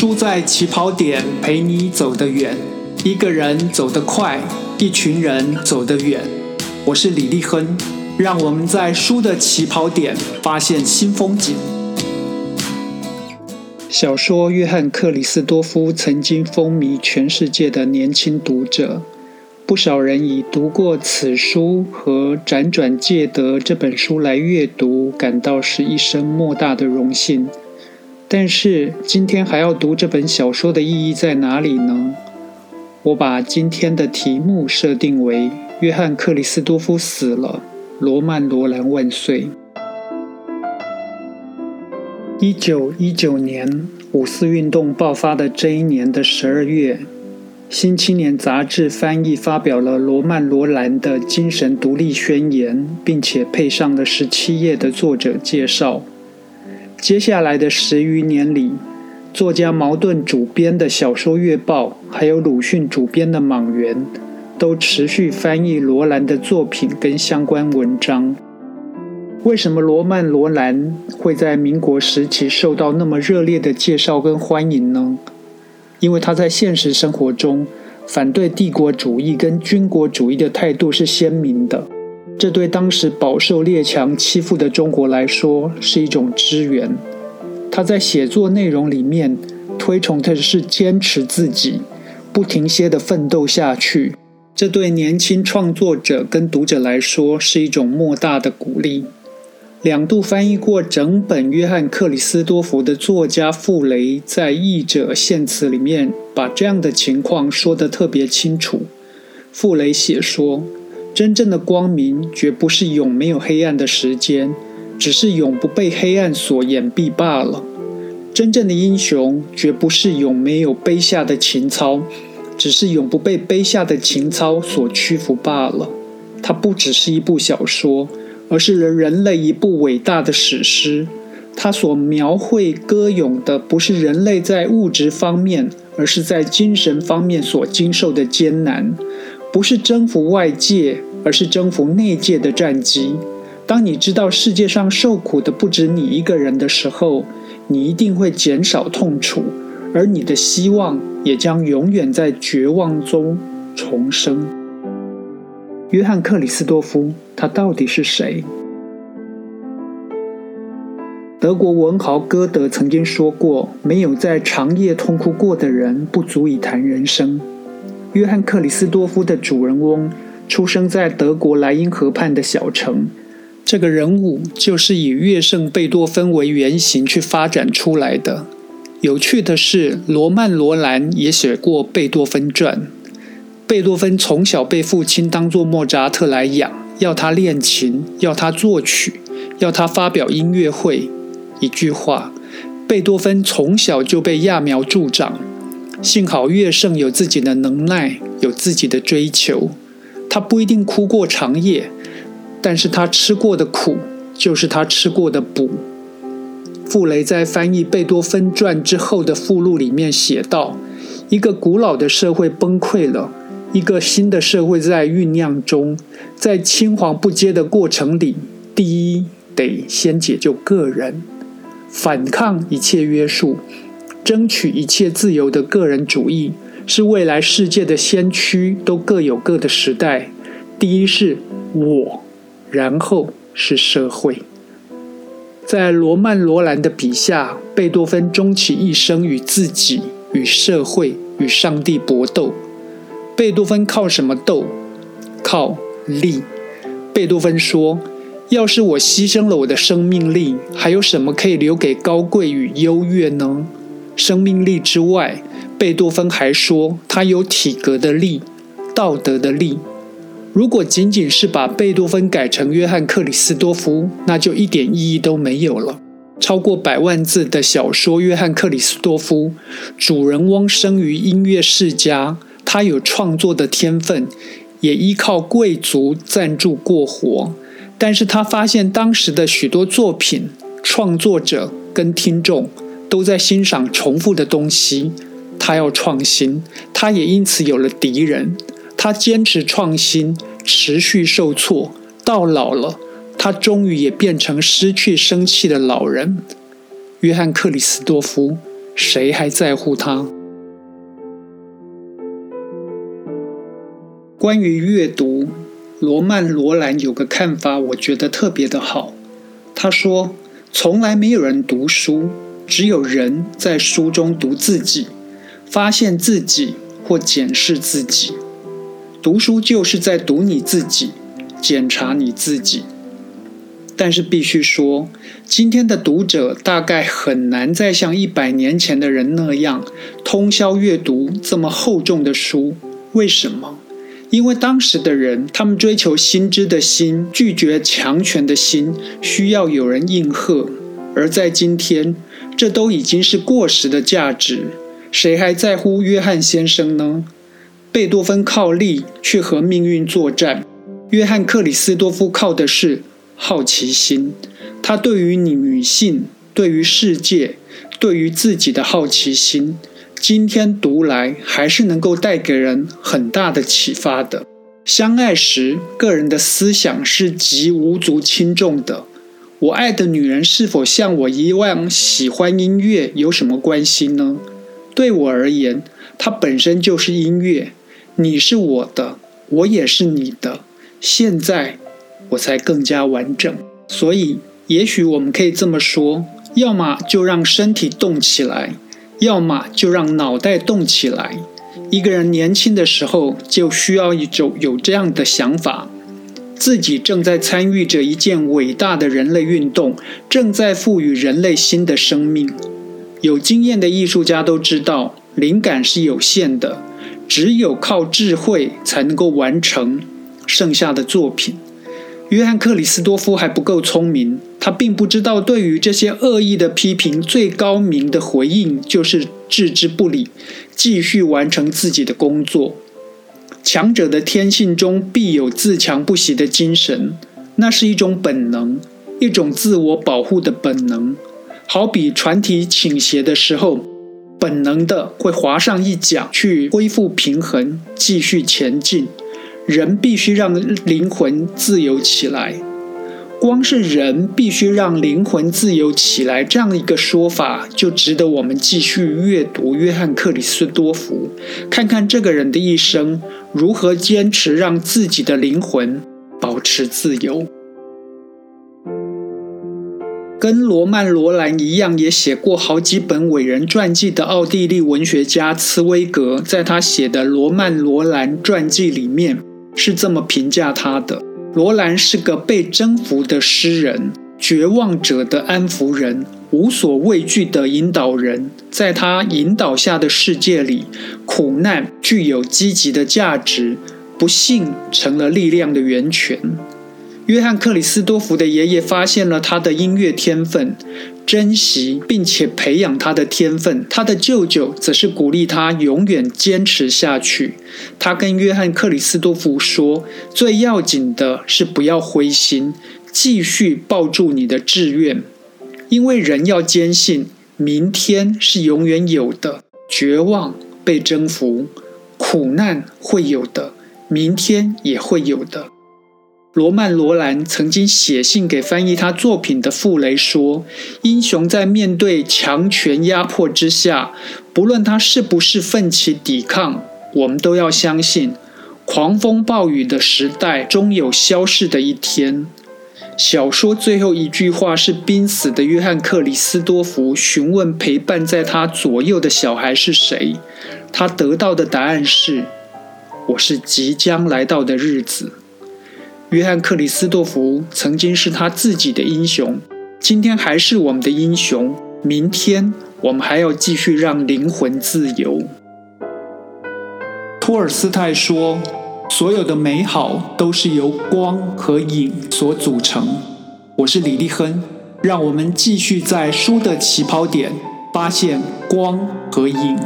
输在起跑点，陪你走得远。一个人走得快，一群人走得远。我是李立亨，让我们在输的起跑点发现新风景。小说《约翰·克里斯多夫》曾经风靡全世界的年轻读者，不少人以读过此书和辗转借得这本书来阅读，感到是一生莫大的荣幸。但是今天还要读这本小说的意义在哪里呢？我把今天的题目设定为“约翰·克里斯多夫死了，罗曼·罗兰万岁”。一九一九年五四运动爆发的这一年的十二月，《新青年》杂志翻译发表了罗曼·罗兰的精神独立宣言，并且配上了十七页的作者介绍。接下来的十余年里，作家茅盾主编的小说月报，还有鲁迅主编的《莽原》，都持续翻译罗兰的作品跟相关文章。为什么罗曼·罗兰会在民国时期受到那么热烈的介绍跟欢迎呢？因为他在现实生活中反对帝国主义跟军国主义的态度是鲜明的。这对当时饱受列强欺负的中国来说是一种支援。他在写作内容里面推崇的是坚持自己，不停歇的奋斗下去。这对年轻创作者跟读者来说是一种莫大的鼓励。两度翻译过整本约翰克里斯多福的作家傅雷在译者献词里面把这样的情况说得特别清楚。傅雷写说。真正的光明绝不是永没有黑暗的时间，只是永不被黑暗所掩蔽罢了。真正的英雄绝不是永没有卑下的情操，只是永不被卑下的情操所屈服罢了。它不只是一部小说，而是人人类一部伟大的史诗。它所描绘歌咏的不是人类在物质方面，而是在精神方面所经受的艰难，不是征服外界。而是征服内界的战机。当你知道世界上受苦的不止你一个人的时候，你一定会减少痛楚，而你的希望也将永远在绝望中重生。约翰·克里斯多夫，他到底是谁？德国文豪歌德曾经说过：“没有在长夜痛哭过的人，不足以谈人生。”约翰·克里斯多夫的主人翁。出生在德国莱茵河畔的小城，这个人物就是以乐圣贝多芬为原型去发展出来的。有趣的是，罗曼·罗兰也写过贝多芬传。贝多芬从小被父亲当作莫扎特来养，要他练琴，要他作曲，要他发表音乐会。一句话，贝多芬从小就被揠苗助长。幸好乐圣有自己的能耐，有自己的追求。他不一定哭过长夜，但是他吃过的苦就是他吃过的补。傅雷在翻译贝多芬传之后的附录里面写道：“一个古老的社会崩溃了，一个新的社会在酝酿中，在青黄不接的过程里，第一得先解救个人，反抗一切约束，争取一切自由的个人主义。”是未来世界的先驱，都各有各的时代。第一是我，然后是社会。在罗曼·罗兰的笔下，贝多芬终其一生与自己、与社会、与上帝搏斗。贝多芬靠什么斗？靠力。贝多芬说：“要是我牺牲了我的生命力，还有什么可以留给高贵与优越呢？生命力之外。”贝多芬还说，他有体格的力，道德的力。如果仅仅是把贝多芬改成约翰·克里斯多夫，那就一点意义都没有了。超过百万字的小说《约翰·克里斯多夫》，主人翁生于音乐世家，他有创作的天分，也依靠贵族赞助过活。但是他发现当时的许多作品，创作者跟听众都在欣赏重复的东西。他要创新，他也因此有了敌人。他坚持创新，持续受挫，到老了，他终于也变成失去生气的老人。约翰·克里斯多夫谁还在乎他？关于阅读，罗曼·罗兰有个看法，我觉得特别的好。他说：“从来没有人读书，只有人在书中读自己，发现自己或检视自己。读书就是在读你自己，检查你自己。”但是必须说，今天的读者大概很难再像一百年前的人那样通宵阅读这么厚重的书。为什么？因为当时的人，他们追求新知的心，拒绝强权的心，需要有人应和；而在今天，这都已经是过时的价值。谁还在乎约翰先生呢？贝多芬靠力去和命运作战，约翰克里斯多夫靠的是好奇心。他对于女性，对于世界，对于自己的好奇心。今天读来还是能够带给人很大的启发的。相爱时，个人的思想是极无足轻重的。我爱的女人是否像我一样喜欢音乐，有什么关系呢？对我而言，它本身就是音乐。你是我的，我也是你的。现在我才更加完整。所以，也许我们可以这么说：要么就让身体动起来。要么就让脑袋动起来。一个人年轻的时候就需要一种有这样的想法：自己正在参与着一件伟大的人类运动，正在赋予人类新的生命。有经验的艺术家都知道，灵感是有限的，只有靠智慧才能够完成剩下的作品。约翰克里斯多夫还不够聪明。他并不知道，对于这些恶意的批评，最高明的回应就是置之不理，继续完成自己的工作。强者的天性中必有自强不息的精神，那是一种本能，一种自我保护的本能。好比船体倾斜的时候，本能的会划上一桨去恢复平衡，继续前进。人必须让灵魂自由起来。光是人必须让灵魂自由起来这样一个说法，就值得我们继续阅读约翰克里斯多夫，看看这个人的一生如何坚持让自己的灵魂保持自由。跟罗曼罗兰一样，也写过好几本伟人传记的奥地利文学家茨威格，在他写的《罗曼罗兰传记》里面是这么评价他的。罗兰是个被征服的诗人，绝望者的安抚人，无所畏惧的引导人。在他引导下的世界里，苦难具有积极的价值，不幸成了力量的源泉。约翰克里斯多福的爷爷发现了他的音乐天分。珍惜并且培养他的天分，他的舅舅则是鼓励他永远坚持下去。他跟约翰克里斯多夫说：“最要紧的是不要灰心，继续抱住你的志愿，因为人要坚信明天是永远有的。绝望被征服，苦难会有的，明天也会有的。”罗曼·罗兰曾经写信给翻译他作品的傅雷说：“英雄在面对强权压迫之下，不论他是不是奋起抵抗，我们都要相信，狂风暴雨的时代终有消逝的一天。”小说最后一句话是濒死的约翰·克里斯多夫询问陪伴在他左右的小孩是谁，他得到的答案是：“我是即将来到的日子。”约翰·克里斯多夫曾经是他自己的英雄，今天还是我们的英雄。明天我们还要继续让灵魂自由。托尔斯泰说：“所有的美好都是由光和影所组成。”我是李立亨，让我们继续在书的起跑点发现光和影。